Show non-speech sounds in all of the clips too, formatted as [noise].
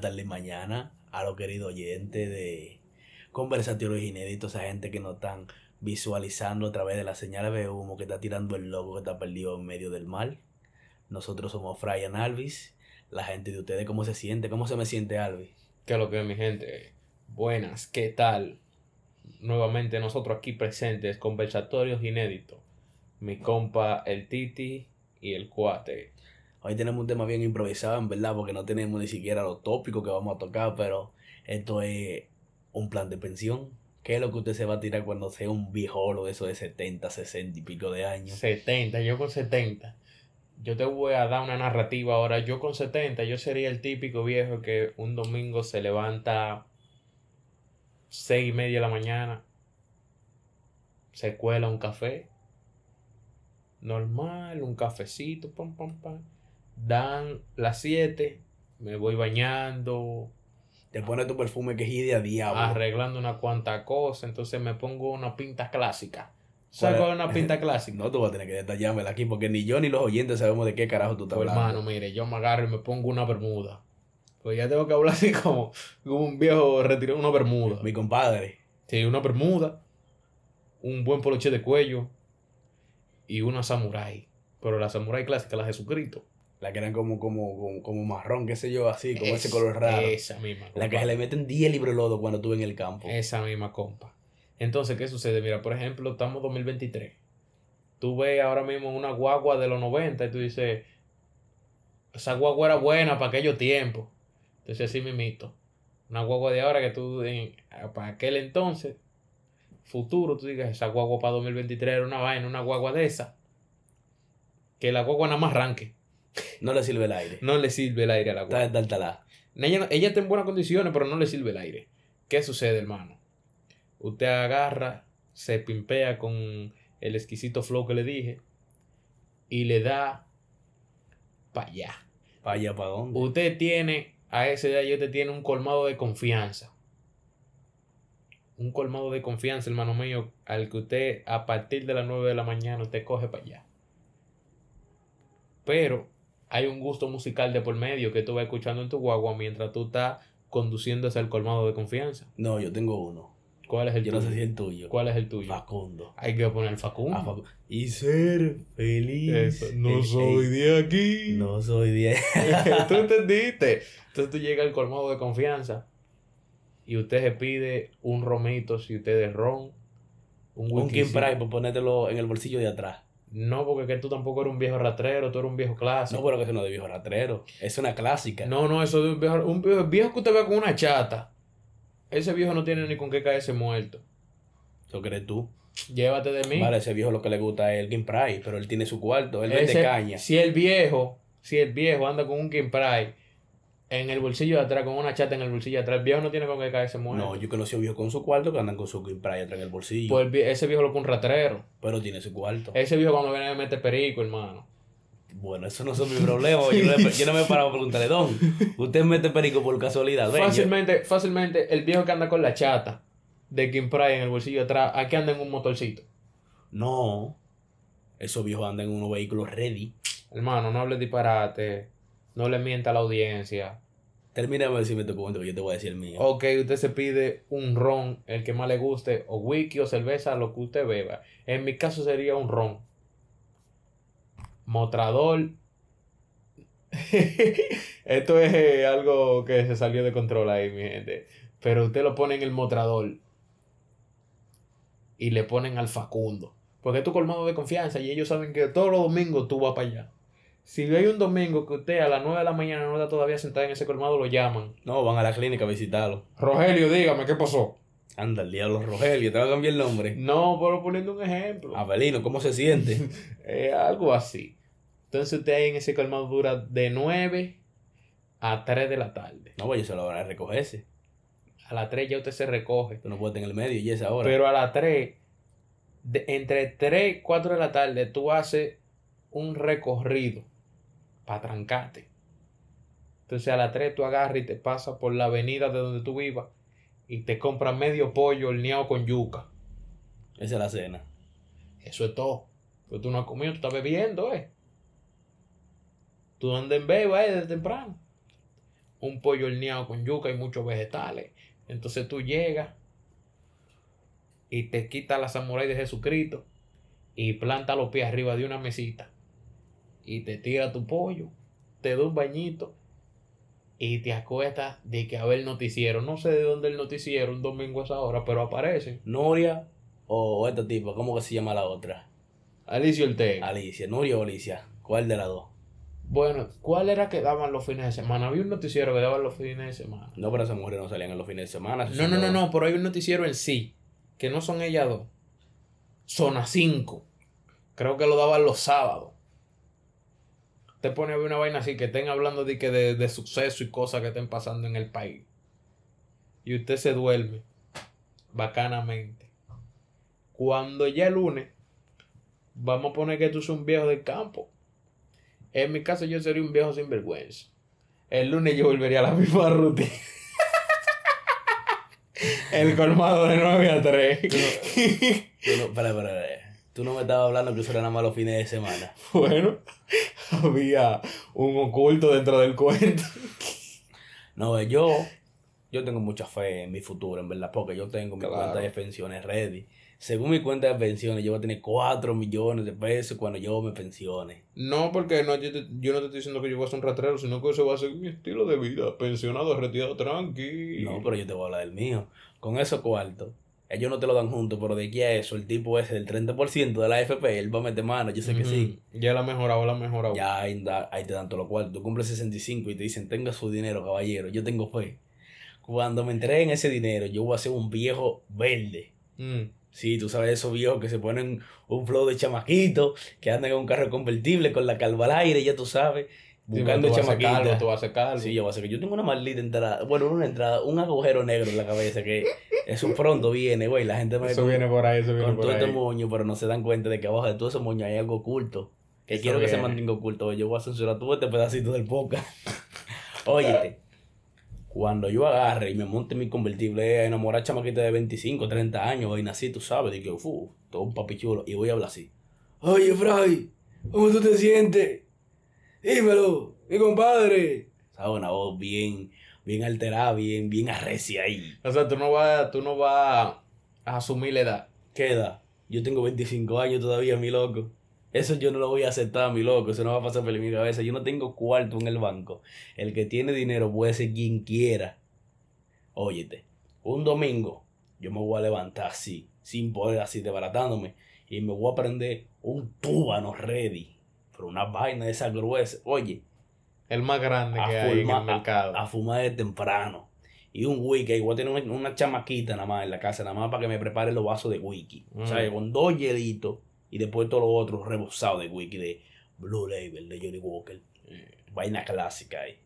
buena tarde y mañana a los queridos oyentes de Conversatorios Inéditos, a gente que nos están visualizando a través de las señales de humo que está tirando el logo que está perdido en medio del mar. Nosotros somos Fryan Alvis. La gente de ustedes, ¿cómo se siente? ¿Cómo se me siente Alvis? ¿Qué es lo que es mi gente? Buenas, ¿qué tal? Nuevamente nosotros aquí presentes, conversatorios inéditos. Mi compa, el Titi y el Cuate. Hoy tenemos un tema bien improvisado, en verdad, porque no tenemos ni siquiera los tópicos que vamos a tocar, pero esto es un plan de pensión. ¿Qué es lo que usted se va a tirar cuando sea un viejolo de esos de 70, 60 y pico de años? 70, yo con 70. Yo te voy a dar una narrativa ahora. Yo con 70, yo sería el típico viejo que un domingo se levanta seis y media de la mañana, se cuela un café, normal, un cafecito, pam, pam, pam. Dan las 7, me voy bañando, Te pones tu perfume que es de diablo. arreglando una cuanta cosa, entonces me pongo una pinta clásica. ¿Sabes ¿Cuál cuál es una pinta clásica? No, tú vas a tener que detallármela aquí porque ni yo ni los oyentes sabemos de qué carajo tú estás Pues, hablando. hermano, mire, yo me agarro y me pongo una bermuda. Pues ya tengo que hablar así como, como un viejo retirado, una bermuda. Mi compadre. Sí, una bermuda, un buen poloche de cuello y una samurai. Pero la samurai clásica, la Jesucristo. La que eran como, como, como, como marrón, qué sé yo, así, como ese Es- color raro. Esa misma. La que se le meten 10 libros de lodo cuando tú en el campo. Esa misma compa. Entonces, ¿qué sucede? Mira, por ejemplo, estamos en 2023. Tú ves ahora mismo una guagua de los 90 y tú dices, esa guagua era buena para aquellos tiempos. Entonces, así mismito. Una guagua de ahora que tú, en- para aquel entonces, futuro, tú digas, esa guagua para 2023 era una vaina, una guagua de esa. Que la guagua nada más arranque. No le sirve el aire. No le sirve el aire a la Está guagua. de taltalá. Ella, ella está en buenas condiciones, pero no le sirve el aire. ¿Qué sucede, hermano? Usted agarra, se pimpea con el exquisito flow que le dije y le da para allá. ¿Para allá para dónde? Usted tiene, a esa edad, ya usted tiene un colmado de confianza. Un colmado de confianza, hermano mío, al que usted a partir de las 9 de la mañana usted coge para allá. Pero hay un gusto musical de por medio que tú vas escuchando en tu guagua mientras tú estás conduciendo hacia el colmado de confianza. No, yo tengo uno. ¿Cuál es el Yo no tuyo? sé si es el tuyo. ¿Cuál es el tuyo? Facundo. Hay que poner Facundo. Ah, Facu- Y ser feliz. Eso, No soy de aquí. No soy de... [laughs] ¿Tú entendiste? Entonces tú llegas al colmado de confianza y usted se pide un romito si usted es ron. Un, un King. Pride por ponértelo en el bolsillo de atrás. No, porque que tú tampoco eres un viejo ratrero, tú eres un viejo No, clásico. pero que eso no es de viejo ratrero. Es una clásica. No, no, eso de un viejo, un viejo, viejo que usted ve con una chata. Ese viejo no tiene ni con qué caerse muerto. ¿Eso crees tú? Llévate de mí. Vale, ese viejo lo que le gusta es el King Pride, pero él tiene su cuarto. Él vende Ese- caña. Si el viejo, si el viejo anda con un King Pride en el bolsillo de atrás, con una chata en el bolsillo de atrás, el viejo no tiene con qué caerse muerto. No, yo conocí a un viejo con su cuarto que andan con su King Pride atrás en el bolsillo. Pues el vie- ese viejo lo que un ratrero. pero tiene su cuarto. Ese viejo cuando viene me mete perico, hermano. Bueno, eso no son mis problemas. Yo no, me- yo no me he parado a preguntarle, Don, ¿usted mete perico por casualidad? Ven, yo- Fácilmente, fácilmente, el viejo que anda con la chata de King Pride en el bolsillo de atrás, aquí anda en un motorcito. No. Esos viejos andan en unos vehículos ready. Hermano, no hable disparate. No le mienta a la audiencia. Termina de decirme tu cuento que yo te voy a decir el mío. Ok, usted se pide un ron, el que más le guste, o whisky o cerveza, lo que usted beba. En mi caso sería un ron. Motrador. [laughs] Esto es eh, algo que se salió de control ahí, mi gente. Pero usted lo pone en el mostrador. Y le ponen al Facundo. Porque es tu colmado de confianza y ellos saben que todos los domingos tú vas para allá. Si hay un domingo que usted a las 9 de la mañana no está todavía sentado en ese colmado, lo llaman. No, van a la clínica a visitarlo. Rogelio, dígame, ¿qué pasó? Anda, el diablo Rogelio, te va a cambiar el nombre. No, pero poniendo un ejemplo. Abelino, ¿cómo se siente? [laughs] Eh, algo así. Entonces usted ahí en ese colmado dura de 9 a 3 de la tarde. No, vaya a la hora de recogerse. A las 3 ya usted se recoge. Tú no puedes estar en el medio y esa hora. Pero a las 3, de- entre 3 y 4 de la tarde, tú haces un recorrido para trancarte. Entonces a las 3 tú agarras y te pasas por la avenida de donde tú vivas y te compras medio pollo horneado con yuca. Esa es la cena. Eso es todo. Pero tú no has comido, tú estás bebiendo, ¿eh? Tú andas en beba, ¿eh? Desde temprano. un pollo horneado con yuca y muchos vegetales. Entonces tú llegas y te quitas la samurai de Jesucristo y planta los pies arriba de una mesita y te tira tu pollo, te da un bañito y te acuestas de que a ver el noticiero. No sé de dónde el noticiero un domingo a esa hora, pero aparece. Nuria o este tipo, ¿cómo que se llama la otra? Alicia Ortega. Alicia, Nuria o Alicia. ¿Cuál de las dos? Bueno, ¿cuál era que daban los fines de semana? Había un noticiero que daban los fines de semana. No, pero esas mujeres no salían en los fines de semana. No, no, no, no, pero hay un noticiero en sí, que no son ellas dos. Zona 5. Creo que lo daban los sábados. Te pone a ver una vaina así que estén hablando de que de, de suceso y cosas que estén pasando en el país. Y usted se duerme bacanamente. Cuando ya el lunes, vamos a poner que tú seas un viejo del campo. En mi caso, yo sería un viejo sin vergüenza. El lunes yo volvería a la misma rutina. [laughs] el colmado de 9 a 3. Tú no, espera, espera, espera. Tú no me estabas hablando que eso era nada más los fines de semana. [laughs] Bueno, había un oculto dentro del cuento. No, yo, yo tengo mucha fe en mi futuro, en verdad, porque yo tengo mi Claro. cuenta de pensiones ready. Según mi cuenta de pensiones, yo voy a tener 4 millones de pesos cuando yo me pensione. No, porque no, yo, te- yo no te estoy diciendo que yo voy a ser un ratrero, sino que ese va a ser mi estilo de vida. Pensionado, retirado, tranquilo. No, pero yo te voy a hablar del mío. Con esos cuartos, ellos no te lo dan juntos, pero de aquí a eso, el tipo ese del 30% de la AFP, él va a meter mano, yo sé que sí. Ya la ha mejorado, la ha mejorado. Ya ahí, te dan todos los cuartos. Tú cumples 65 y te dicen, tenga su dinero, caballero. Yo tengo fe. Cuando me entreguen ese dinero, yo voy a ser un viejo verde. Mm. Sí, tú sabes esos viejos que se ponen un flow de chamaquito, que andan en un carro convertible con la calva al aire, ya tú sabes, buscando tú vas a ser chamaquitas. calvo, tú vas a ser calvo. Sí, yo voy a ser yo tengo una maldita entrada, bueno, no una entrada, un agujero negro en la cabeza que eso [laughs] pronto viene, güey, la gente me Eso con, viene por ahí, eso viene con por todo ahí. este moño, pero no se dan cuenta de que abajo de todo ese moño hay algo oculto, que Eso quiero que se mantenga oculto, yo voy a censurar todo este pedacito del podcast. [laughs] Óyete, cuando yo agarre y me monte mi convertible a enamorar chamaquita de 25, 30 años, vaina así, tú sabes, de que, fu, todo un papi chulo, y voy a hablar así. Oye, Fray, ¿cómo tú te sientes? Dímelo, mi compadre. ¿Sabes? Una voz bien, bien alterada, bien, bien arrecia ahí. O sea, tú no vas, tú no vas a asumir la edad. Queda. Yo tengo 25 años todavía, mi loco. Eso yo no lo voy a aceptar, mi loco. Eso no va a pasar por mi cabeza. Yo no tengo cuarto en el banco. El que tiene dinero puede ser quien quiera. Óyete, un domingo yo me voy a levantar así, sin poder, así, desbaratándome. Y me voy a prender un túbano ready. Pero una vaina de esa gruesa. Oye, El más grande a, que hay en el mercado. a- a fumar de temprano. Y un wiki, a tener una, chamaquita nada más en la casa, nada más para que me prepare los vasos de wiki. O sea, Mm. con dos hielitos y después todos los otros rebosados de wiki de Blue Label, de Johnny Walker. Eh, Vaina clásica ahí.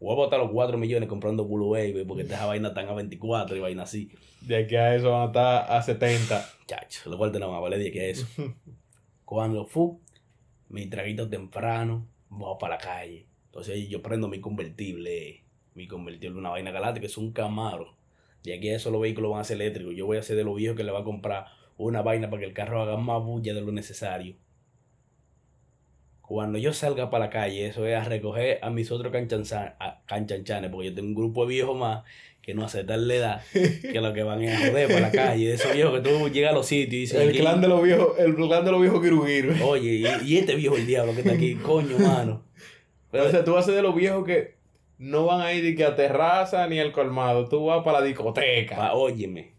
Voy a botar los 4 millones comprando Blue Label porque esta [laughs] vaina están a 24 y vaina así. De aquí a eso van a estar a 70. Chacho, lo cuartos nada más, vale, de que eso. [laughs] Cuando fu, mi traguito temprano, voy para la calle. Entonces yo prendo mi convertible, mi convertible, una vaina galáctica, es un Camaro. De aquí a eso los vehículos van a ser eléctricos. Yo voy a ser de los viejos que le va a comprar una vaina para que el carro haga más bulla de lo necesario. Cuando yo salga para la calle, eso es a recoger a mis otros canchanchanes, porque yo tengo un grupo de viejos más que no aceptan la edad, que lo que van es a joder para la calle. De esos viejos que tú llegas a los sitios y dices, El "¿Quién- clan de los viejos, el clan de los viejos Girugiru. Oye, y, y este viejo el diablo que está aquí, [laughs] coño, mano. o sea, tú vas a ser de los viejos que no van a ir ni que a terraza ni al colmado. Tú vas para la discoteca. Pa- óyeme.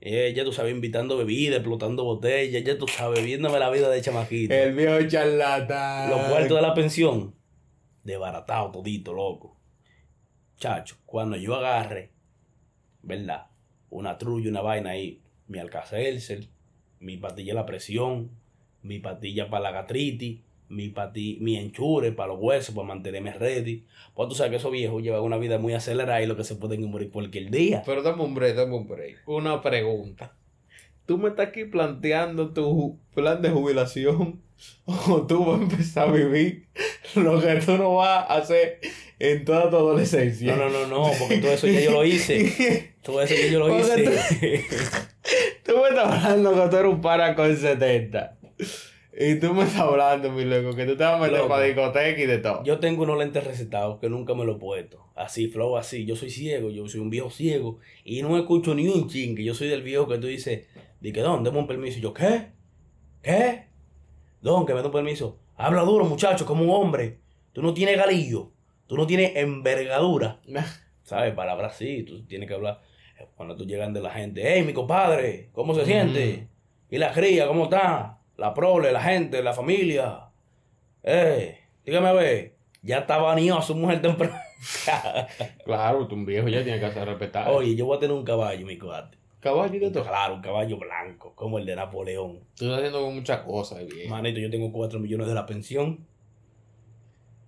Eh, ya tú sabes, invitando bebidas, explotando botellas, ya tú sabes, viéndome la vida de chamaquito. El viejo charlatán. Los cuartos de la pensión, desbaratado todito, loco. Chacho, cuando yo agarre, ¿verdad? Una trulla, una vaina ahí, mi alcacelser, mi patilla de la presión, mi patilla para la gastritis, mi pati, mi enchure para los huesos, para mantenerme ready. Pues tú sabes que esos viejos llevan una vida muy acelerada y lo que se pueden morir cualquier día. Pero dame un break, dame un. Una pregunta. ¿Tú me estás aquí planteando tu plan de jubilación? [laughs] ¿O tú vas a empezar a vivir lo que tú no vas a hacer en toda tu adolescencia? No, no, no, no, porque todo eso ya yo lo hice. [laughs] Todo eso ya yo lo Porque hice. [laughs] Tú me estás hablando que tú eres un para con 70. Y tú me estás hablando, mi loco, que tú te vas a meter Loco. para discoteca y de todo. Yo tengo unos lentes recetados que nunca me los he puesto. Así, flow así. Yo soy ciego, yo soy un viejo ciego. Y no escucho ni un ching. que Yo soy del viejo que tú dices, di que don, deme un permiso. Y yo, ¿qué? ¿Qué? Don, que me dé un permiso. Habla duro, muchacho, como un hombre. Tú no tienes galillo. Tú no tienes envergadura. [laughs] ¿Sabes? Palabras así. Tú tienes que hablar. Cuando tú llegan de la gente, hey, mi compadre, ¿cómo se siente? ¿Y la cría, cómo está? La prole, la gente, la familia. Eh, dígame a ver. Ya está baneado a su mujer temprano. [laughs] Claro, tú un viejo ya tienes que hacer respetar. Oye, yo voy a tener un caballo, mi cuate. caballo de todo. Claro, un caballo blanco, como el de Napoleón. Tú estás haciendo muchas cosas, viejo. Manito, yo tengo 4 millones de la pensión.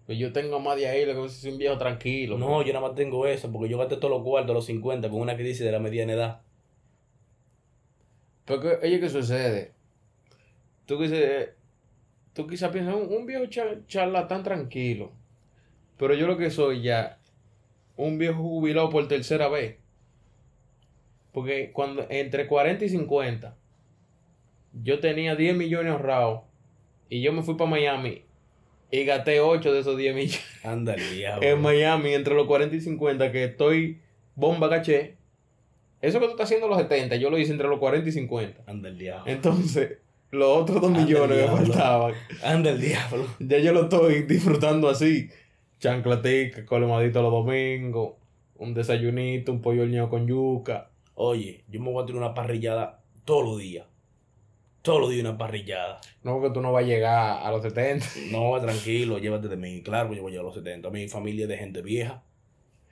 Pues yo tengo más de ahí, lo que soy un viejo tranquilo. No, yo nada más tengo eso, porque yo gasté todos los cuartos a los 50 con una crisis de la mediana edad. Porque, oye, ¿qué sucede? Tú quizás, tú quizás piensas, un, un viejo cha- charlatán tranquilo. Pero yo lo que soy ya, un viejo jubilado por tercera vez. Porque cuando, entre 40 y 50, yo tenía 10 millones ahorrados. Y yo me fui para Miami y gasté 8 de esos 10 millones Anda el diablo. en Miami entre los 40 y 50 que estoy bomba caché. Eso que tú estás haciendo los 70, yo lo hice entre los 40 y 50. Anda el diablo. Entonces, los otros 2 Anda el millones que faltaban, Anda el diablo. ya yo lo estoy disfrutando así. Chanclatica, colemadito los domingos, un desayunito, un pollo horneado con yuca. Oye, yo me voy a tirar una parrillada todos los días. Todos los días una parrillada. No, porque tú no vas a llegar a los 70. No, tranquilo, llévate de mí. Claro que yo voy a llegar a los 70. Mi familia es de gente vieja.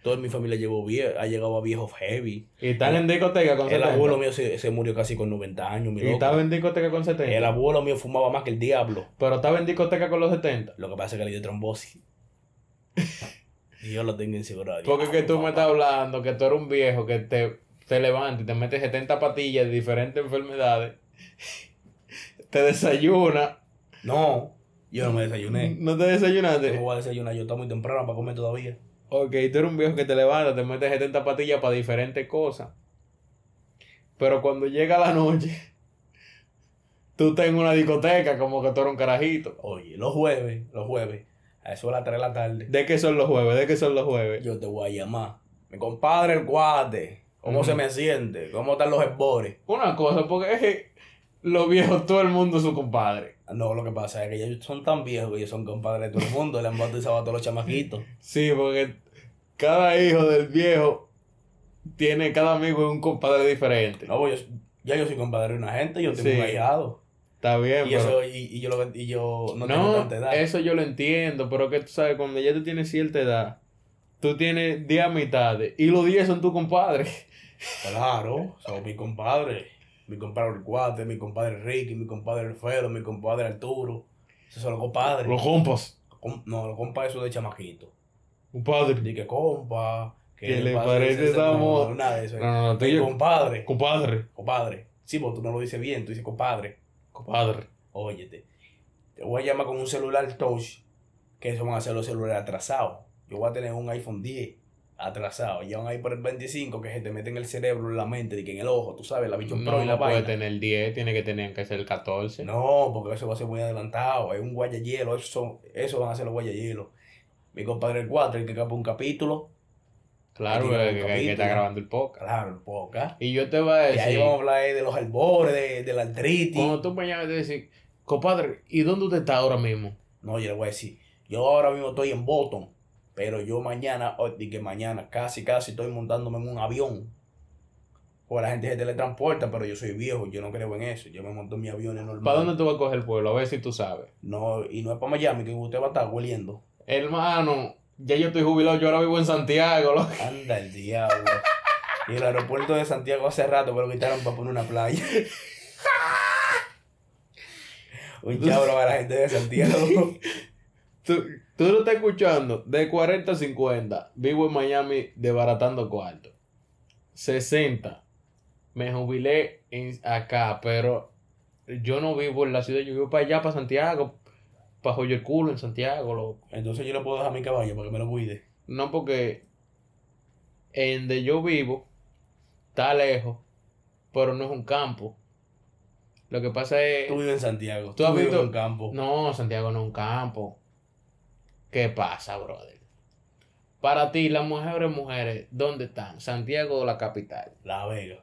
Toda mi familia llegó vie- ha llegado a viejos heavy. Y están en discoteca con El 70. abuelo mío se, se murió casi con 90 años, mi Y estaba en discoteca con 70. El abuelo mío fumaba más que el diablo. Pero estaba en discoteca con los 70. Lo que pasa es que le dio trombosis. [laughs] y yo lo tengo inseguro. Porque que tú me estás hablando que tú eres un viejo que te, te levantas y te metes 70 patillas de diferentes enfermedades. Te desayuna. No, yo no me desayuné. No te desayunaste. me voy a desayunar, yo está muy temprano para comer todavía. Ok, tú eres un viejo que te levantas, te metes 70 patillas para diferentes cosas. Pero cuando llega la noche, [laughs] tú estás en una discoteca como que tú eres un carajito. Oye, los jueves, los jueves, a eso de las 3 de la tarde, ¿De qué son los jueves? ¿De qué son los jueves? yo te voy a llamar. Mi compadre, el guate. ¿Cómo se me siente? ¿Cómo están los esbores? Una cosa, porque es que los viejos, todo el mundo es su compadre. No, lo que pasa es que ellos son tan viejos que ellos son compadres de todo el mundo. Le han bautizado a todos los chamaquitos. Sí, porque cada hijo del viejo tiene, cada amigo es un compadre diferente. No, yo, ya yo soy compadre de una gente, yo tengo Sí. un ahijado. Está bien, Y, pero... eso, y, y yo, lo, y yo no, tengo tanta edad. eso yo lo entiendo, pero que tú sabes, cuando ya tú tienes cierta edad, tú tienes 10 mitades y los 10 son tu compadre. Claro, son mi compadre. Mi compadre el Cuate, mi compadre Ricky, mi compadre el Felo, mi compadre Arturo. Esos son los compadres. Los compas. Com- no, los compas esos de chamaquito. Compadre. Di que compa. ¿Qué le parece esa no, no, nada de eso. No, y compadre. Compadre. Compadre. Sí, porque tú no lo dices bien, tú dices compadre. Compadre. Óyete. Te voy a llamar con un celular touch. Que eso van a ser los celulares atrasados. Yo voy a tener un iPhone 10 atrasado. Ya van a ir por el 25 que se te mete en el cerebro, en la mente, y que en el ojo, tú sabes, la Pro No, y la no puede vaina. tener 10, tiene que tener que ser 14. No, porque eso va a ser muy adelantado. Es un guayayelo. Eso, son, eso van a ser los guayayelos. Mi compadre el 4, el que capa un capítulo. Claro, Ahí que, un que- está grabando el podcast. Claro, el poca. Y yo te voy a Y ahí decir, vamos a hablar de los albores, de, de la artritis. cuando tú me te decir, compadre, ¿y dónde usted está ahora mismo? No, yo le voy a decir. Yo ahora mismo estoy en Boston. Pero yo mañana, o di que mañana, casi, casi estoy montándome en un avión. Porque la gente se teletransporta, pero yo soy viejo, yo no creo en eso. Yo me monto en mi avión normal. ¿Para dónde tú vas a coger el pueblo? A ver si tú sabes. No, y no es para Miami, que usted va a estar hueliendo. Hermano, ya yo estoy jubilado, yo ahora vivo en Santiago, loco. Anda el diablo. Y el aeropuerto de Santiago hace rato lo quitaron para poner una playa. [laughs] Un chabro para la gente de Santiago. Tú, tú lo estás escuchando, de 40 a 50, vivo en Miami desbaratando cuarto. 60, me jubilé en, acá, pero yo no vivo en la ciudad, yo vivo para allá, para Santiago, para joyo el culo en Santiago, loco. Entonces yo le puedo dejar mi caballo para que me lo cuide. No porque en donde yo vivo está lejos, pero no es un campo. Lo que pasa es. Tú vives en Santiago. ¿Tú has vives visto- en un campo. No, Santiago no es un campo. ¿Qué pasa, brother? Para ti, las mejores mujeres, ¿dónde están? ¿Santiago o la capital? La Vega.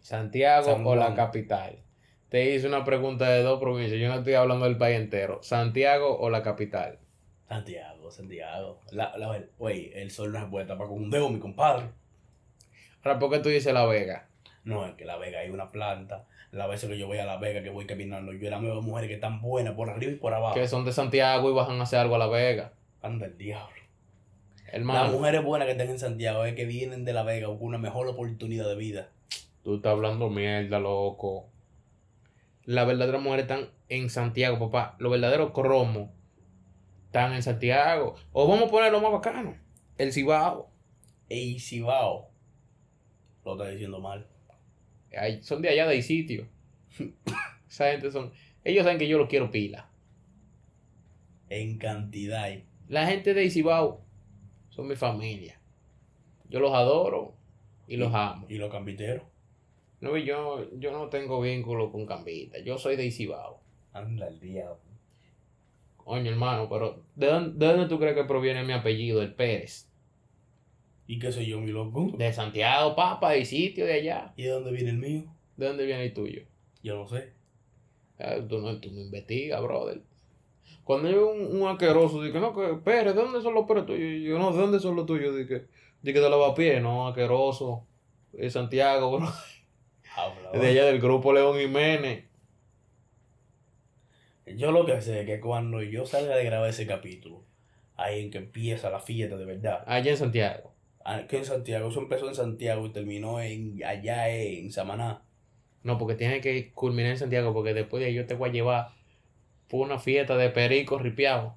¿Santiago San o la capital? Te hice una pregunta de dos provincias. Yo no estoy hablando del país entero. ¿Santiago o la capital? Santiago, Santiago. La, la, güey, el sol no se puede tapar con un dedo, mi compadre. Ahora, ¿por qué tú dices La Vega? No, es que La Vega hay una planta. La veces que yo voy a La Vega, que voy caminando, yo la veo mujeres que están buenas por arriba y por abajo. Que son de Santiago y bajan a hacer algo a La Vega. Anda el diablo. Las Hermano, mujeres buenas que están en Santiago es que vienen de La Vega con una mejor oportunidad de vida. tú estás hablando mierda, loco. Las verdaderas mujeres están en Santiago, papá. Los verdaderos cromos están en Santiago. O vamos a poner lo más bacano. El Cibao. Ey, Cibao. Lo está diciendo mal. Son de allá de sitio. [coughs] Esa gente son. Ellos saben que yo los quiero pila. En cantidad. La gente de Isibao son mi familia. Yo los adoro y los amo. Y los cambiteros. No, yo, yo no tengo vínculo con Cambita. Yo soy de Isibao. Anda el diablo. Coño, hermano, pero ¿de dónde, de dónde tú crees que proviene mi apellido, el Pérez? ¿Y qué soy yo, mi loco? De Santiago, papa, de sitio de allá. ¿Y de dónde viene el mío? ¿De dónde viene el tuyo? Yo no sé. Ah, tú, no, tú no investigas, brother. Cuando hay un, un asqueroso, dice, no, que Pérez, ¿de dónde son los Pérez tuyos? Y Yo no, ¿de dónde son los tuyos? Dice, dice de lavapiés, no, asqueroso. De Santiago, bro. Habla. De allá del grupo León Jiménez. Yo lo que sé es que cuando yo salga de grabar ese capítulo, ahí en que empieza la fiesta de verdad. Allá en Santiago. Ah, Que en Santiago, eso empezó en Santiago y terminó en allá en Samaná. No, porque tiene que culminar en Santiago, porque después de ahí yo te voy a llevar por una fiesta de perico ripiado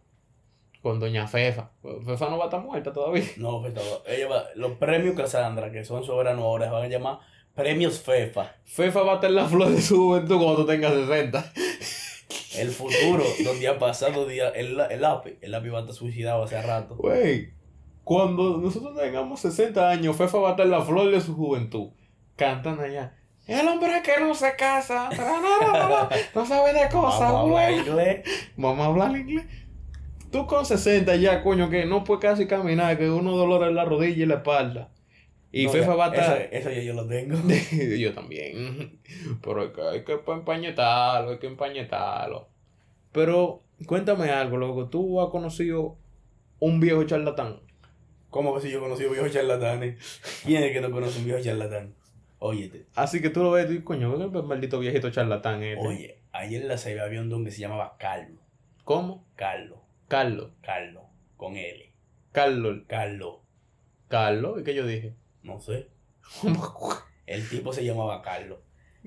con doña Fefa. Fefa no va a estar muerta todavía. No, pues, todo. Ella va- los premios Casandra, que son soberanos ahora, se van a llamar premios FEFA. Fefa va a estar en la flor de su juventud cuando tú tengas 60. El futuro, donde ha pasado día, el, el API, el API va a estar suicidado hace rato. Güey, cuando nosotros tengamos 60 años, Fefa va a estar en la flor de su juventud. Cantan allá. El hombre que no se casa, [laughs] no, sabe de cosas, Vamos a hablar güey. inglés. Vamos a hablar inglés. Tú con 60 ya, coño, que no puedes casi caminar, que uno dolor en la rodilla y la espalda. Y No, Fefa va a estar... Eso, eso ya yo lo tengo. [laughs] Yo también. Pero hay que, hay que empañetarlo, hay que empañetarlo. Pero cuéntame algo, loco. ¿Tú has conocido un viejo charlatán? ¿Cómo que si yo conocí a un viejo charlatán? ¿Quién es que no conoce a un viejo charlatán? Óyete. Así que tú lo ves y dices, coño, ¿qué maldito viejito charlatán este? Oye, ayer en la Ceiba había un don que se llamaba Carlos. ¿Cómo? Carlos. Carlos. Carlos. Con L. Carlos. Carlos. Carlos. ¿Y qué yo dije? No sé. [laughs] El tipo se llamaba Carlos.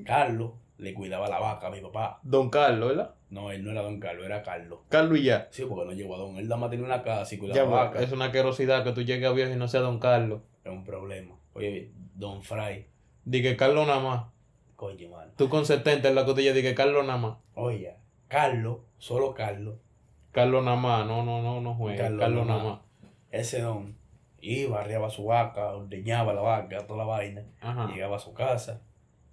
Carlos le cuidaba la vaca a mi papá. Don Carlos, ¿verdad? No, él no era don Carlos, era Carlos. Carlos y ya. Sí, porque no llegó a don. Él nada más tenía una casa y cuidaba Ya, la vaca. es una querosidad que tú llegues a viejo y no sea Don Carlos. Es un problema. Oye, don Fray. Di que Carlos nada más. Coño, mano. Tú con 70 en la cotilla di que Carlos nada más. Oye, Carlos, solo Carlos. Carlos nada más. No, no, no, no juega. Carlos Carlos, nada nada más. Ese don iba, arriaba su vaca, ordeñaba la vaca, toda la vaina. Ajá. Llegaba a su casa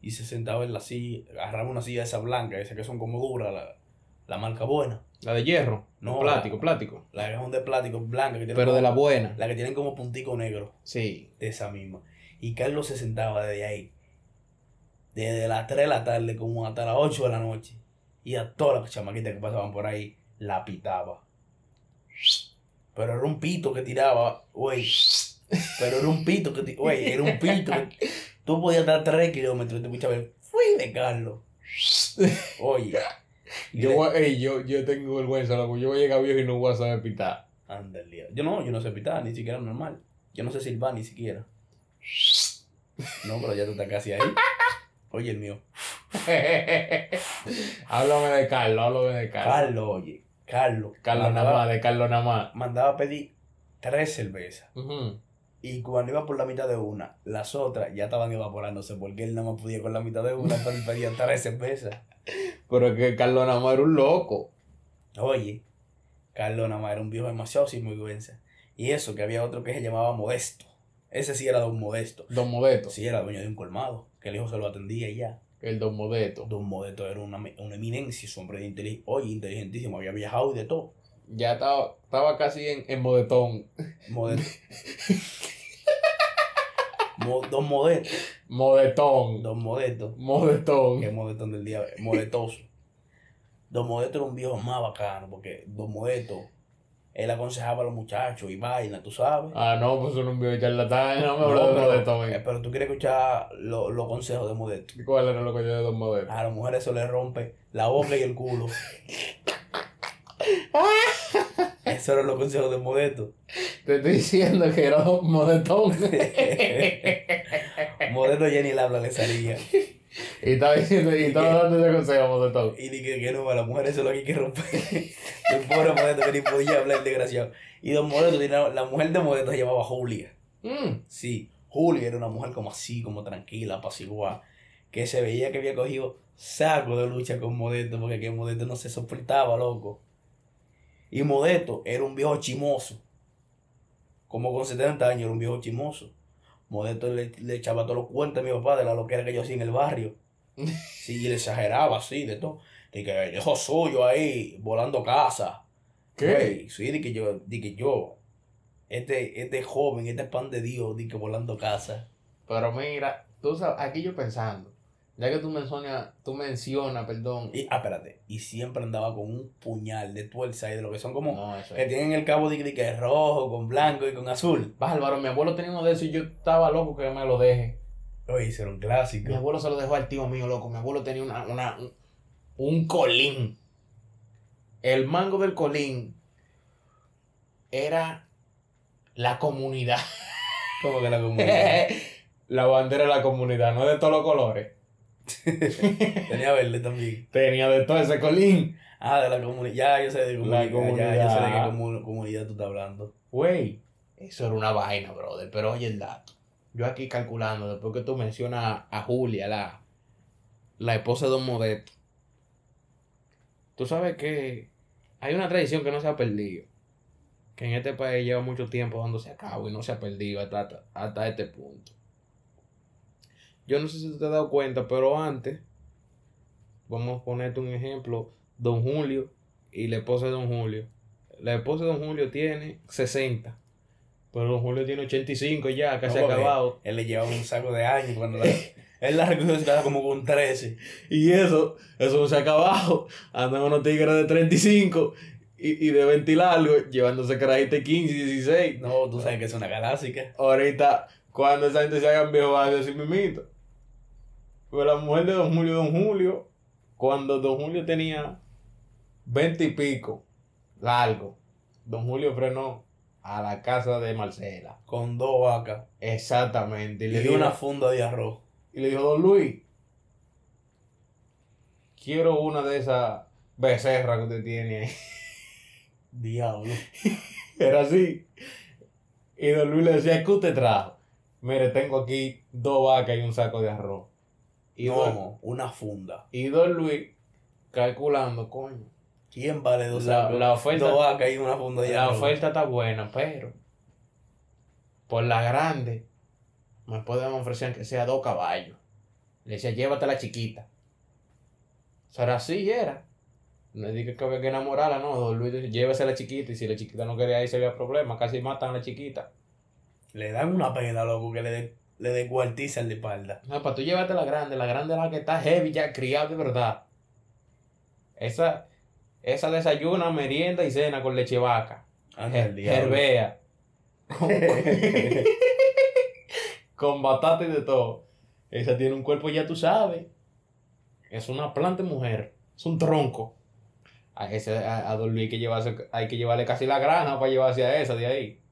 y se sentaba en la silla, agarraba una silla esa blanca, esa que son como duras, la, la marca buena. La de hierro. No, plático, la- plático. La que son de plástico blanca, que Pero como- de la buena. la que tienen como puntico negro, Sí. de esa misma. Y Carlos se sentaba desde ahí, desde las 3 de la tarde como hasta las 8 de la noche. Y a todas las chamaquitas que pasaban por ahí, la pitaba. Pero era un pito que tiraba, güey. [laughs] Pero era un pito que tiraba, güey, era un pito. que- Tú podías estar 3 kilómetros y te escuchabas el fui de Carlos. [laughs] Oye. Yo, le- voy- ey, yo, yo tengo vergüenza, loco. Yo voy a llegar viejo y no voy a saber pitar. Día. Yo no, yo no sé pitar, ni siquiera normal. Yo no sé silbar ni siquiera. [laughs] No, pero ya tú estás casi ahí. Oye, el mío. [laughs] háblame de Carlos, háblame de Carlos. Carlos, oye. Carlos. Carlos nada más, de Carlos nada más. mandaba a pedir tres cervezas. Ujú. Y cuando iba por la mitad de una, las otras ya estaban evaporándose porque él nada más podía con la mitad de una, él pedía tres cervezas. [laughs] Pero es que Carlos nada más era un loco. Oye, Carlos nada más era un viejo demasiado sinvergüenza. Y eso, que había otro que se llamaba Modesto. Ese sí era don Modesto. Don Modesto. Sí, era dueño de un colmado, que el hijo se lo atendía y ya. El Don Modesto. Don Modesto era una, una eminencia, ese hombre de inteligencia, oye, inteligentísimo, había viajado y de todo. Ya estaba, estaba casi en, en Modetón. Modesto. [laughs] Mo- Don Modesto. Modetón. Don Modesto. Modetón. Que Modesto del día, modetoso. Don Modesto era un viejo más bacano, porque Don Modesto, él aconsejaba a los muchachos y vaina, tú sabes. Ah, no, pues eso no me charlatán. No me No, hablo de pero, Modetón. eh, pero tú quieres escuchar lo- los consejos de Modesto. ¿Cuál era lo que yo de Don Modesto? A las mujeres eso le rompe la boca y el culo. [laughs] Esos eran los consejos de Modesto. Te estoy diciendo que era Modetón. [laughs] Ni el habla le salía. y estaba diciendo, y estaba dando ese consejo, Modetón. Y dije que no, a las mujeres eso es lo que hay que romper. [laughs] El pobre Modesto que ni podía hablar, desgraciado. Y Don Modesto, tenía- la mujer de Modesto se llamaba Julia. Mm. Sí, Julia era una mujer como así, como tranquila, apaciguada, que se veía que había cogido saco de lucha con Modesto, porque que Modesto no se soportaba, loco. Y Modesto era un viejo chimoso. Como con 70 años era un viejo chimoso. Modesto le, le echaba todos los cuentos a mi papá de la loquera que yo hacía en el barrio. [laughs] Sí, y le exageraba así, de todo. De que hijo suyo ahí, volando casa. ¿Qué? Sí, de que yo, de que yo, este, este joven, este pan de Dios, de que volando casa. Pero mira, tú sabes, aquí yo pensando, ya que tú mencionas, tú mencionas, perdón. Y, ah, espérate, y siempre andaba con un puñal de tuerza y de lo que son como, No, eso que tienen el cabo de, que es rojo, con blanco y con azul. Bárbaro, mi abuelo tenía uno de esos y yo estaba loco que me lo deje. Oye, ese era un Mi clásico. abuelo se lo dejó al tío mío, loco. Mi abuelo tenía una, una, un, un colín. El mango del colín era la comunidad. Como que la [laughs] comunidad. la bandera de la comunidad, no de todos los colores. [laughs] Tenía verde también. Tenía de todo ese colín. Ah, de la comunidad. Ya, yo sé de comunidad. Ya, yo sé de comunidad. qué comu- comunidad tú estás hablando. Güey, eso era una vaina, brother. Pero oye el dato. Yo aquí calculando, después que tú mencionas a Julia, la, la esposa de Don Modesto. Tú sabes que hay una tradición que no se ha perdido. Que en este país lleva mucho tiempo dándose a cabo y no se ha perdido hasta, hasta este punto. Yo no sé si tú te has dado cuenta, pero antes, vamos a ponerte un ejemplo, Don Julio y la esposa de Don Julio. La esposa de Don Julio tiene 60. Pero Don Julio tiene 85 ya, casi No, acabado. Él le llevaba un saco de años cuando la- [laughs] él la recogió quedaba como con 13. Y eso, eso no se ha acabado. Andan unos tigres de 35 y, y de 20 largos, llevándose carajitas de 15 y 16. No, tú sabes que es una galáctica. Ahorita, cuando esa gente se hagan viejo, van a decir mimito. Pero la mujer de Don Julio, Don Julio, cuando Don Julio tenía 20 y pico, largo, Don Julio frenó a la casa de Marcela. Con dos vacas. Exactamente. Y Y le dio una funda de arroz. y le dijo, Don Luis, quiero una de esas becerras que usted tiene ahí. [laughs] Diablo. Era así. Y Don Luis le decía, ¿qué usted trajo? Mire, tengo aquí dos vacas y un saco de arroz. Y, No, una funda. y don Luis, calculando, coño, ¿Quién vale dos La- la oferta- Dos vacas y una funda de la arroz. oferta está buena, pero por la grande me pueden ofrecer que sea dos caballos. Le decía, llévate la chiquita. Será así, era. No dije que había que enamorarla, no. Don Luis dice, llévese a la chiquita. Y si la chiquita no quería ir, se había problema. Casi matan a la chiquita. Le dan una pena, loco, que le, de, le descuartizan la espalda. No, para tú llévate la grande. La grande es la que está heavy ya, criada de verdad. Esa, esa desayuna, merienda y cena con leche vaca. Herbea. Con, [laughs] con batata y de todo. Esa tiene un cuerpo, ya tú sabes. Es una planta mujer. Es un tronco. A, ese, a, a Don Luis hay que, llevarse, hay que llevarle casi la granja para llevarse a esa de ahí.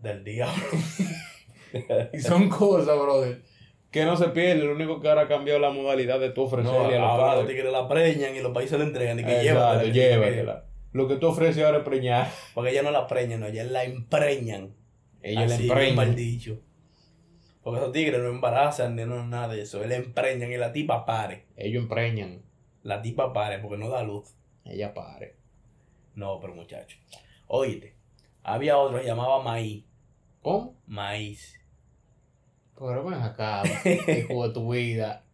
Del diablo. [laughs] Y son cosas, brother, que no se pierden. Lo único que ahora ha cambiado la modalidad de tú No, ofrecerle a los ahora los padres. tigres la preñan y los países la entregan. Y que Exacto, llévatela. llévatela. Lo que tú ofreces ahora es preñar. Porque ellas no la preñan, no, ellas la empreñan. Ellos Así, le bien empreñan. mal dicho. Porque esos tigres no embarazan ni no nada de eso. Él empreñan y la tipa pare. Ellos empreñan. La tipa pare porque no da luz. Ella pare. No, pero muchacho. Óyete. Había otro que llamaba maíz. ¿Cómo? Maíz. Pero ven acá, [laughs] hijo de tu vida.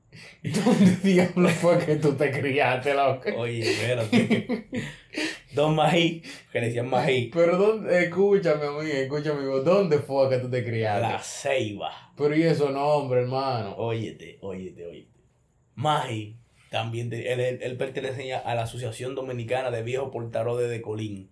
¿Dónde diablo fue que tú te criaste, loco? Oye, espérate. Don Mají, que le decían Mají. Pero dónde, escúchame, amigo, escúchame, amigo, ¿dónde fue que tú te criaste? La Ceiba. Pero y eso nombre, hermano. Óyete, óyete, óyete. Mají también, te- él, él, él pertenecía a la Asociación Dominicana de Viejos Portadores de Colín.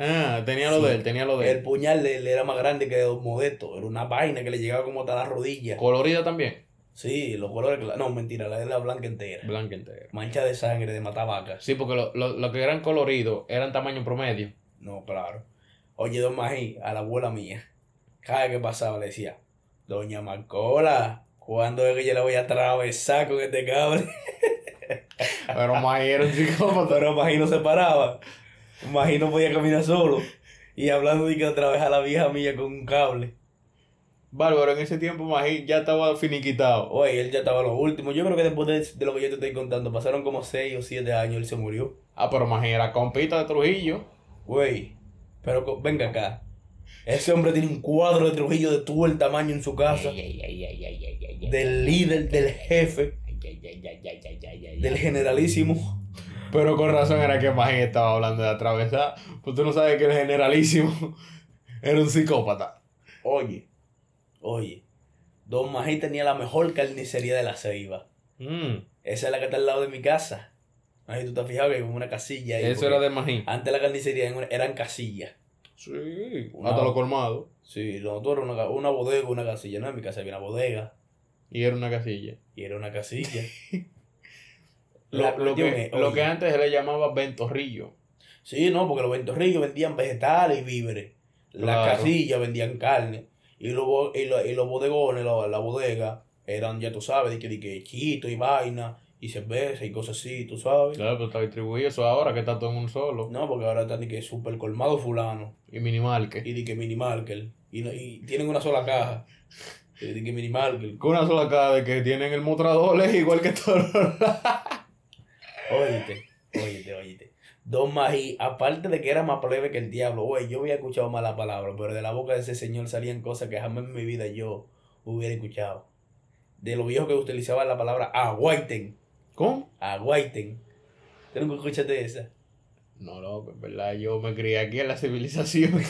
Ah, tenía lo Sí. de él, tenía lo de El él. puñal de él era más grande que de Don Modesto. Era una vaina que le llegaba como hasta la rodilla. Colorida también. Sí, los colores. No, mentira, la de la blanca entera. Blanca entera. Mancha de sangre de matabacas. Sí, porque los lo, lo que eran coloridos eran tamaño promedio. No, claro. Oye, Don Mají, a la abuela mía, cada vez que pasaba le decía, Doña Marcola, ¿cuándo es que yo la voy a atravesar con este cable? [laughs] Pero más era un psicópata. Pero Mají no se paraba. Mají no podía caminar solo. Y hablando de que otra vez a la vieja mía con un cable. Bárbaro, en ese tiempo Magín ya estaba finiquitado. Oye, él ya estaba lo último. Yo creo que después de, de lo que yo te estoy contando, pasaron como 6 o 7 años, él se murió. Ah, pero Magín era compita de Trujillo. Güey, pero venga acá. Ese hombre tiene un cuadro de Trujillo de todo el tamaño en su casa. Del líder, del jefe, del generalísimo. Pero con razón era que Magín estaba hablando de atravesar. Pues tú no sabes que el generalísimo [laughs] era un psicópata. Oye, oye. Don Mají tenía la mejor carnicería de la ceiba. Mm, Esa es la que está al lado de mi casa. Ahí tú te has fijado que hay como una casilla ahí. Eso era de Magín. Antes la carnicería eran casillas. Sí, Una- hasta lo colmado. Sí, nosotros era una, una bodega, una casilla. No, en mi casa había una bodega Y era una casilla. y era una casilla. [laughs] Lo, lo que, lo que antes se le llamaba ventorrillo. Sí, no, porque los ventorrillos vendían vegetales y víveres. Las Claro. casillas vendían carne. Y los, y lo- y los bodegones, la, la bodega, eran, ya tú sabes, de que, de que chito y vaina, y cerveza y cosas así, tú sabes. Claro, pero está distribuido eso ahora que está todo en un solo. No, porque ahora están de que super colmado fulano. Y minimarket. Y de que mini marker. Y, no- y tienen una sola caja. Y de que mini marker. Con una sola cara de que tienen el mostrador es igual que los lados. Óyete, óyete, óyete. Don Mají, aparte de que era más plebe que el diablo, güey, yo había escuchado malas palabras, pero de la boca de ese señor salían cosas que jamás en mi vida yo hubiera escuchado. De lo viejo que utilizaba la palabra aguaiten, ¿Cómo? aguaiten. ¿Tú nunca escuchaste esa? No, loco, en verdad, yo me crié aquí en la civilización. [laughs]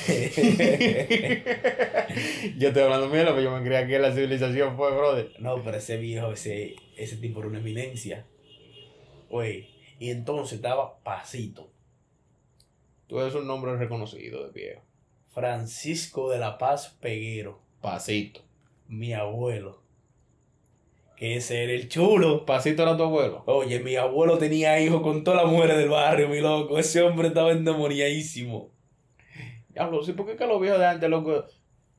yo estoy hablando mierda, pero yo me crié aquí en la civilización, fue, brother. No, pero ese viejo, ese, ese tipo era una eminencia. Güey, y entonces estaba Pasito, Tú eres un nombre reconocido de viejo. Francisco de la Paz Peguero, Pasito. mi abuelo. Que ese era el chulo. Pasito era tu abuelo. Oye, mi abuelo tenía hijos con todas las mujeres del barrio, mi loco. Ese hombre estaba endemoniadísimo. Diablo, sí, porque es que los viejos de antes, loco,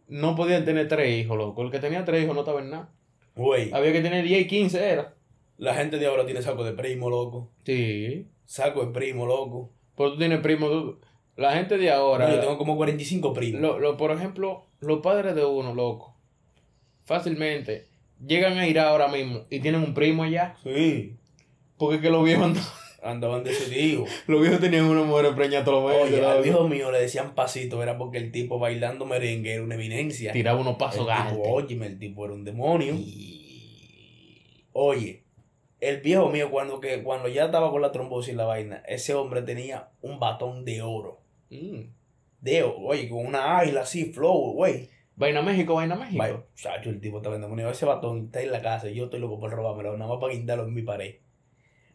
no podían tener tres hijos, loco. El que tenía tres hijos no estaba en nada. Güey, Había que tener 10 y 15, era. La gente de ahora tiene saco de primo, loco. Sí. Saco de primo, loco. Pero tú tienes primo, tú- la gente de ahora. Yo tengo como 45 primos. Lo, lo- por ejemplo, los padres de uno, loco, fácilmente llegan a ir ahora mismo y tienen un primo allá. Sí, Porque es que los viejos, andaban- andaban decididos. [laughs] los viejos tenían una mujer preñada todos los meses. Oye, al viejo mío le decían pasito, era porque el tipo bailando merengue era una eminencia. Tiraba unos pasos gatos. óyeme, el tipo era un demonio. Oye, el viejo mío cuando, que, cuando ya estaba con la trombosis y la vaina, ese hombre tenía un batón de oro. Mm. De oro, oye, con una águila así, flow, güey. Vaina México, vaina México. Vaya, chacho, el tipo estaba endemoniado. Ese batón está en la casa y yo estoy loco por robármelo, nada más para guindarlo en mi pared.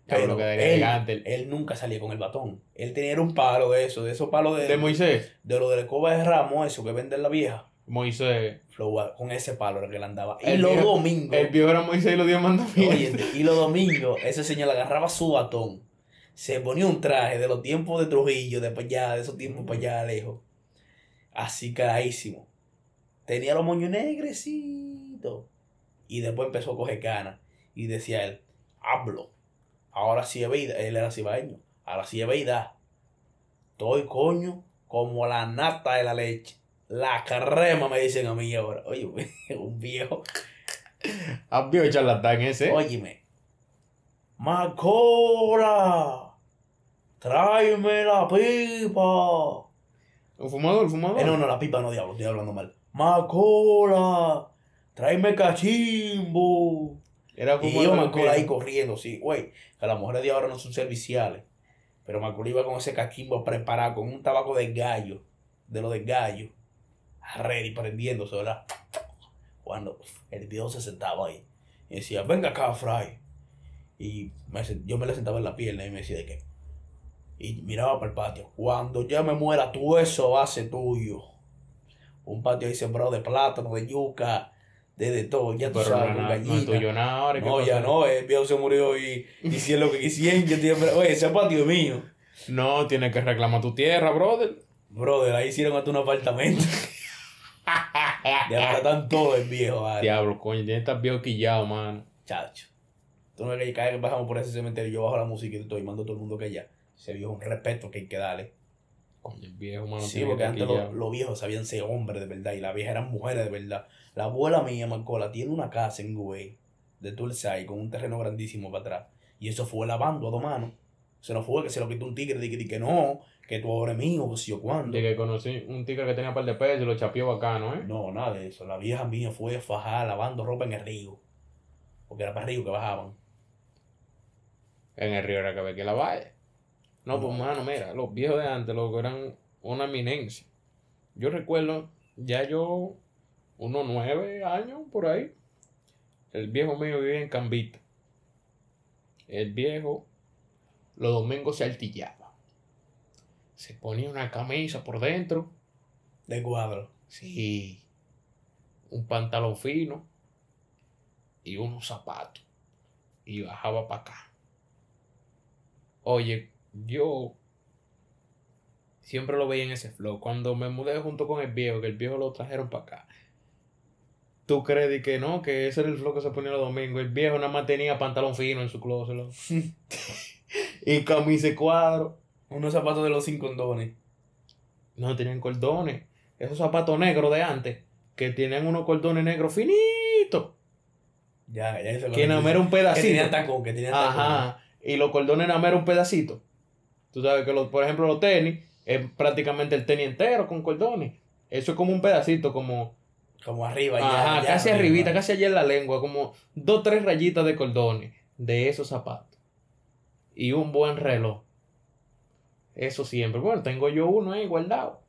Pero él, elegante. él nunca salía con el batón. Él tenía un palo de eso, de esos palos de, De Moisés. de lo de la escoba de ramo, eso que vende la vieja. Moisés. Flow, con ese palo era que él andaba. Y El los viejo- domingos. El viejo era Moisés y los diez mandamientos. Y los domingos, ese señor agarraba su batón, se ponía un traje de los tiempos de Trujillo, de para allá, de esos tiempos para allá lejos. Así caradísimo. Tenía los moños negrecitos. Y después empezó a coger cana. Y decía él, hablo. Ahora sí es vida. Él era cibaeño. Ahora sí es vida. Estoy coño como la nata de la leche. La crema me dicen a mí ahora. Oye, [laughs] un viejo. ¿Has visto el charlatán ese? Óyeme. Macola. Tráeme la pipa. ¿Un fumador? ¿Un fumador? Eh, no, no, la pipa no, diablo, estoy hablando mal. Macola. tráeme cachimbo. Era como Y yo acuerdo ahí viejo. corriendo, sí, güey. Que las mujeres de ahora no son serviciales. Pero acuerdo iba con ese cachimbo preparado, con un tabaco de gallo, de lo de gallo, ready, prendiéndose, ¿verdad? Cuando el viejo se sentaba ahí y decía, venga acá, Fry. Y me yo me le sentaba en la pierna y me decía, ¿de qué? Y miraba para el patio. Cuando ya me muera, tú eso va a ser tuyo. Un patio ahí sembrado de plátano, de yuca, de, de todo, ya tú Pero sabes, no, con no, no es gallina. tuyo nada ahora. ¿qué No, ya no, el viejo se murió y hicieron lo que quisieron. Yo siempre, oye, ese patio es mío. No, tienes que reclamar tu tierra, brother. Brother, ahí hicieron hasta un apartamento. [laughs] Ya están todos el viejo, vale. Diablo, coño, tienes que estar viejo quillado, mano. Chacho. Tú no ves que que pasamos por ese cementerio, yo bajo la música y estoy mando a todo el mundo que allá. Ese viejo es un respeto que hay que darle. Coño, el viejo, mano. sí, porque antes los viejos sabían ser hombres de verdad y las viejas eran mujeres de verdad. La abuela mía, Marcola, tiene una casa en Güey, de Tulsay, con un terreno grandísimo para atrás. Y eso fue lavando a dos manos. Se nos fue que se lo quitó un tigre, de que, que no, que tú ahora es mío, que si yo cuándo. De que conocí un tigre que tenía par de pesos y lo chapió bacano, ¿eh? No, nada de eso. La vieja mía fue fajada lavando ropa en el río. Porque era para el río que bajaban. En el río era que había que la vaya. No, pues, No. mano, mira, los viejos de antes, loco, eran una eminencia. Yo recuerdo, ya yo, unos nueve años por ahí, el viejo mío vivía en Cambita. El viejo, los domingos se altillaba. Se ponía una camisa por dentro, De cuadro. sí, un pantalón fino y unos zapatos. Y bajaba para acá. Oye, yo siempre lo veía en ese flow. Cuando me mudé junto con el viejo, que el viejo lo trajeron para acá. ¿Tú crees que no? Que ese era el flow que se ponía los domingos. El viejo nada más tenía pantalón fino en su closet. [laughs] y camisa de cuadro. Unos zapatos de los sin condones. No tenían cordones. Esos zapatos negros de antes, que tenían unos cordones negros finitos. Ya, ya eso Que nada era un Que tenían pedacito. tacón, que tenían tacón. Ajá. Y los cordones nada era un pedacito. Tú sabes que, los, por ejemplo, los tenis es prácticamente el tenis entero con cordones. Eso es como un pedacito, como. Como arriba, ya. Ajá, ya casi arriba. arribita, casi allá en la lengua, como dos, tres rayitas de cordones de esos zapatos. Y un buen reloj. Eso siempre. Bueno, tengo yo uno ahí guardado.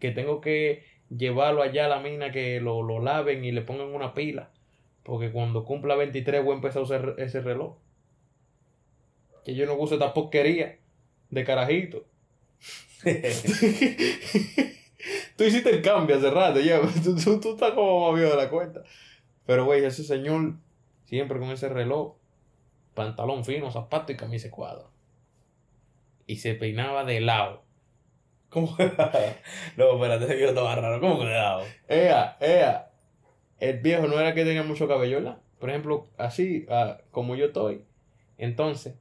Que tengo que llevarlo allá a la mina que lo, lo laven y le pongan una pila. Porque cuando cumpla 23 voy a empezar a usar ese reloj. Que yo no uso esta porquería de carajito. [laughs] tú hiciste el cambio hace rato, ya. [laughs] Tú, tú- tú estás como más de la cuenta. Pero, güey, ese señor siempre con ese reloj, pantalón fino, zapato y camisa de cuadro. Y se peinaba de lado. ¿Cómo? [laughs] no, espérate, viejo estaba raro. ¿Cómo que le daba? Ea, ea. El viejo no era que tenía mucho cabello, ¿verdad? Por ejemplo, así, ah, como yo estoy. Entonces,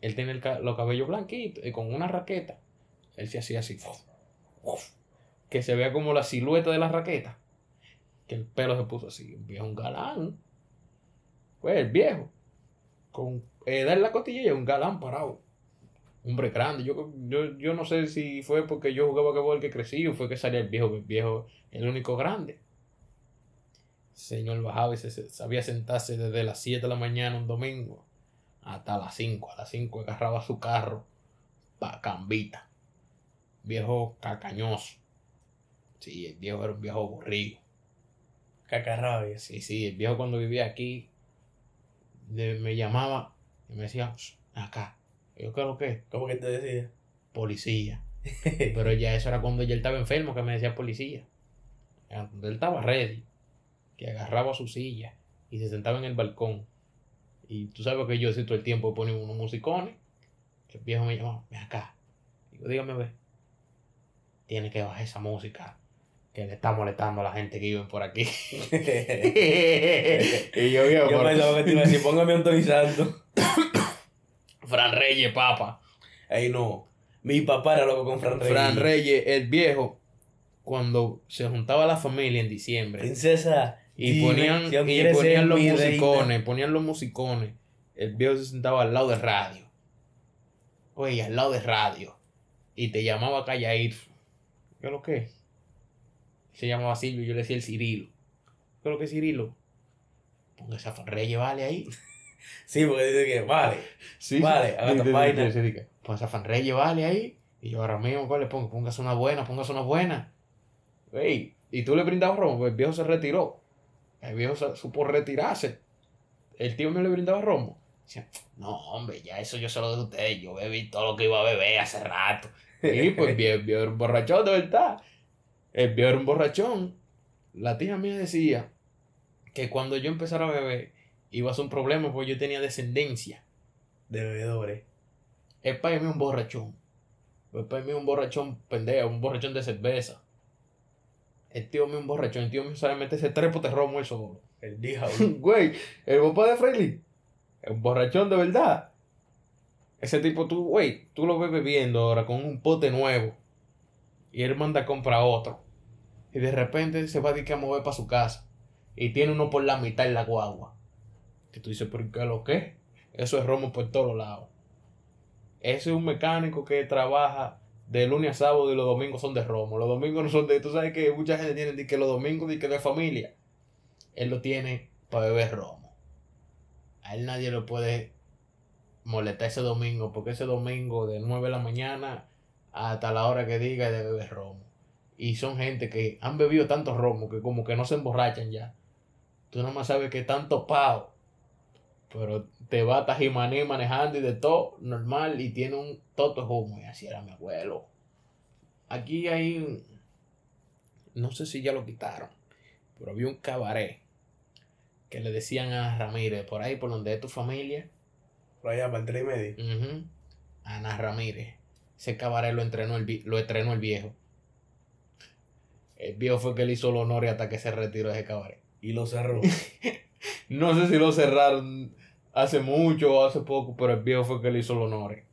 él tiene el los cabellos blanquitos y con una raqueta. Él se hacía así. Que se vea como la silueta de la raqueta. Que el pelo se puso así. Un viejo, un galán. Pues el viejo. Con edad en la costilla y un galán parado. Hombre grande. Yo, yo, yo no sé si fue porque yo jugaba que que crecí o fue que salía el viejo. El viejo el único grande. Señor bajaba y se, se- sabía sentarse desde las 7 de la mañana un domingo hasta las 5. A las 5 agarraba su carro pa' Cambita. Viejo cacañoso. Sí, el viejo era un viejo aburrido. Cacarrabia. Sí, sí, el viejo cuando vivía aquí de- me llamaba y me decía, "Sh, acá. Yo, ¿qué es lo que? ¿Cómo que te decía? Policía. [laughs] Pero ya eso era cuando ya él estaba enfermo que me decía policía. Cuando él estaba ready, que agarraba su silla y se sentaba en el balcón. Y tú sabes que yo sí todo el tiempo ponía unos musicones. El viejo me llamaba, ven acá. Digo, dígame, ve. Tiene que bajar esa música que le está molestando a la gente que vive por aquí. [laughs] y yo, Yo por- pensaba que te iba a decir, póngame Anthony Santos. [coughs] Fran Reyes, papa. Ey, no. Mi papá era loco con Fran Reyes. Fran Reyes, el viejo, cuando se juntaba la familia en diciembre Princesa. y dime ponían, si y ponían los reina. musicones, ponían los musicones, el viejo se sentaba al lado de radio. Oye, al lado de radio. Y te llamaba calladito. ¿Qué es lo que? Se llamaba Silvio, yo le decía el Cirilo. ¿Qué es lo que es Cirilo? Póngase a Fanreyes, vale, ahí. Sí, porque dice que vale. Sí, Vale, haga tu vaina. Póngase a Fanreyes, vale, ahí. Y yo ahora mismo, ¿cuál le pongo? Póngase una buena, póngase una buena. Ey, y tú le brindabas romo, pues el viejo se retiró. El viejo se- supo retirarse. El tío me le brindaba romo. Decía, no, hombre, ya eso yo se lo de ustedes. Yo bebí todo lo que iba a beber hace rato. [laughs] Y pues era un borrachón, de verdad. El viejo era un borrachón. La tía mía decía que cuando yo empezara a beber iba a ser un problema porque yo tenía descendencia. De bebedores. El padre mío es un borrachón. El padre mío es un borrachón pendejo, un borrachón de cerveza. El tío mío es un borrachón. El tío mío sabe meterse tres potes romo él solo. El diablo. [laughs] Güey, el papá de Freely es un borrachón de verdad. Ese tipo, tú, güey, tú lo ves bebiendo ahora con un pote nuevo. Y él manda a comprar otro. Y de repente se va a, decir a mover para su casa. Y tiene uno por la mitad en la guagua. Que tú dices, ¿pero qué lo que? Eso es romo por todos lados. Ese es un mecánico que trabaja de lunes a sábado y los domingos son de romo. Los domingos no son de. Tú sabes que mucha gente tiene que los domingos que de familia. Él lo tiene para beber romo. A él nadie lo puede molestar ese domingo, porque ese domingo de 9 de la mañana hasta la hora que diga de beber romo. Y son gente que han bebido tanto romo que como que no se emborrachan ya. Tú nada más sabes que están topados. Pero te va a Tajimaní manejando y de todo normal y tiene un toto humo. Y así era mi abuelo. Aquí hay. No sé si ya lo quitaron. Pero había un cabaret que le decían a Ramírez, por ahí por donde es tu familia. Por allá, para el 3 y medio. Ujú. Ana Ramírez. Ese cabaret lo entrenó el, lo estrenó el viejo. El viejo fue que le hizo los honores hasta que se retiró de ese cabaret. Y lo cerró. [laughs] No sé si lo cerraron hace mucho o hace poco, pero el viejo fue que le hizo los honores.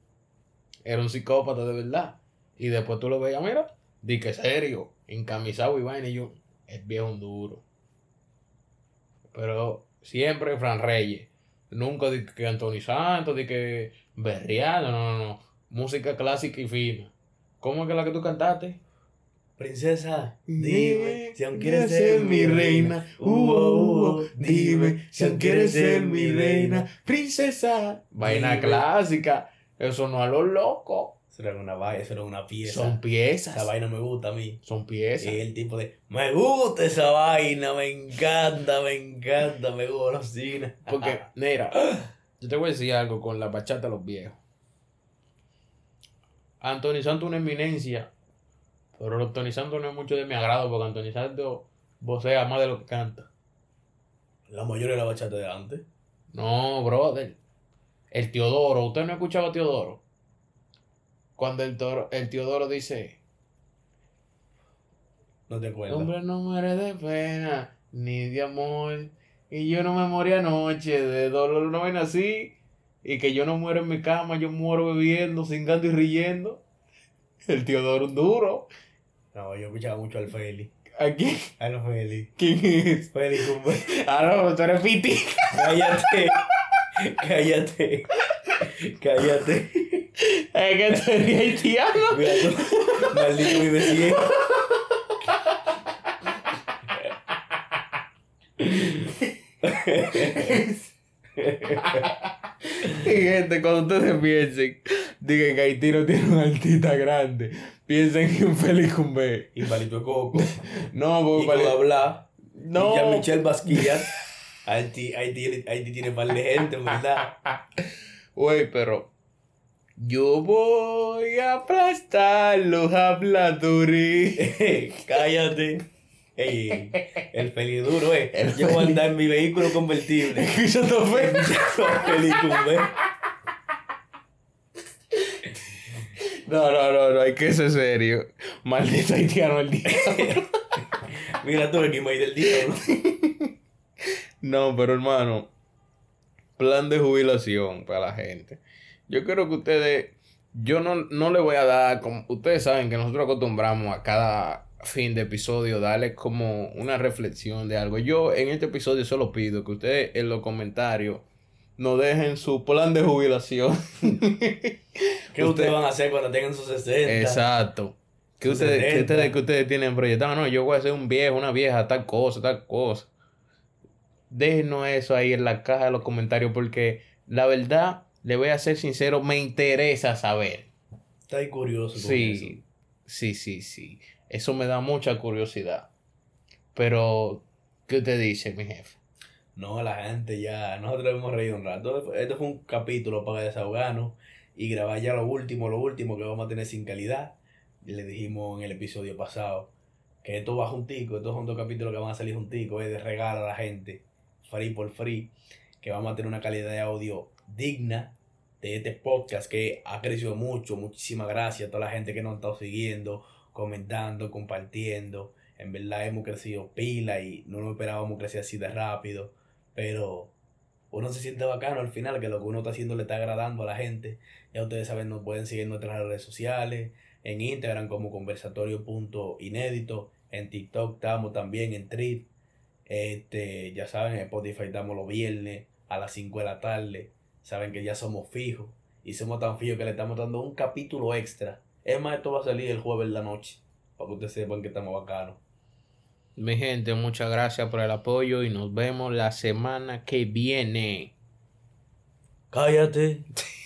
Era un psicópata de verdad. Y después tú lo veías, mira, di que serio, encamisado y vaina. Y yo, el viejo un duro. Pero siempre Fran Reyes. Nunca di que Anthony Santos, di que berreando, no, no, no. Música clásica y fina. ¿Cómo es que la que tú cantaste? Princesa, dime si aún quieres ser mi reina. Uh, uh, uh, dime si aún quieres ser mi reina. Princesa. Vaina Dime. clásica. Eso no a lo loco. Eso era una vaina, eso era una pieza. Son piezas. Esa vaina me gusta a mí. Son piezas. Y el tipo de, me gusta esa vaina, me encanta, me encanta, me golosina. Porque, [laughs] mira, yo te voy a decir algo con la bachata de los viejos. Anthony Santos es una eminencia, pero Anthony Santos no es mucho de mi agrado porque Anthony Santos vocea más de lo que canta. La mayoría de la bachata de antes. No, brother. El Teodoro, ¿usted no ha escuchado a Teodoro? Cuando el, toro, el Teodoro dice, No te acuerdas. hombre no muere de pena ni de amor. Y yo no me morí anoche de dolor, no ven así. Y que yo no muero en mi cama, yo muero bebiendo, cingando y riendo. El Teodoro un duro. No, yo escuchaba mucho al Feli. ¿Aquí? Al Feli. ¿Quién es? Feli, cumbe. [laughs] Ah, no, tú eres Piti. Cállate. Cállate. Cállate. Es que tú eres haitiano. Mira tú. Maldito mi vecino. [laughs] Y gente, cuando ustedes piensen, digan que Haití no tiene un artista grande, piensen en Félix Cumbé. Y Palito Coco. [laughs] No, Y porque con vale- hablar. No. Y Michelle Basquiat. Haití, Haití, Haití tiene par de gente, en verdad. Güey, pero yo voy a aplastar los habladores. [laughs] Cállate. Ey, el Feli duro, eh. El Yo voy a andar en mi vehículo convertible. [laughs] Escuchando Cumbé. [laughs] No, no, no, no, hay que ser serio. Maldito haitiano el día. [laughs] Mira tú el que me del diablo. No, pero hermano, plan de jubilación para la gente. Yo creo que ustedes, yo no, no le voy a dar, como ustedes saben que nosotros acostumbramos a cada fin de episodio darle como una reflexión de algo. Yo en este episodio solo pido que ustedes en los comentarios nos dejen su plan de jubilación. [laughs] ¿Qué ustedes van a hacer cuando tengan sus 60? Exacto. ¿Qué ustedes, qué 70. ustedes, qué ustedes tienen proyectado? No, yo voy a ser un viejo, una vieja, tal cosa, tal cosa. déjenos eso ahí en la caja de los comentarios porque la verdad, le voy a ser sincero, me interesa saber. Está ahí curioso. Con Sí, eso. sí, sí, sí. Eso me da mucha curiosidad. Pero, ¿qué te dice, mi jefe? No, la gente ya, nosotros hemos reído un rato. Este fue- un capítulo para desahogarnos y grabar ya lo último, lo último que vamos a tener sin calidad. Le dijimos en el episodio pasado que esto va juntico, estos son dos capítulos que van a salir junticos, es de regalo a la gente, free por free, que vamos a tener una calidad de audio digna de este podcast que ha crecido mucho. Muchísimas gracias a toda la gente que nos ha estado siguiendo, comentando, compartiendo. En verdad hemos crecido pila y no nos esperábamos crecer así de rápido. Pero uno se siente bacano al final, que lo que uno está haciendo le está agradando a la gente. Ya ustedes saben, nos pueden seguir en nuestras redes sociales, en Instagram como conversatorio.inédito, en TikTok estamos también, en Treat. Este, ya saben, en Spotify estamos los viernes a las 5 de la tarde. Saben que ya somos fijos. Y somos tan fijos que le estamos dando un capítulo extra. Es más, esto va a salir el jueves de la noche. Para que ustedes sepan que estamos bacanos. Mi gente, muchas gracias por el apoyo y nos vemos la semana que viene. Cállate. [laughs]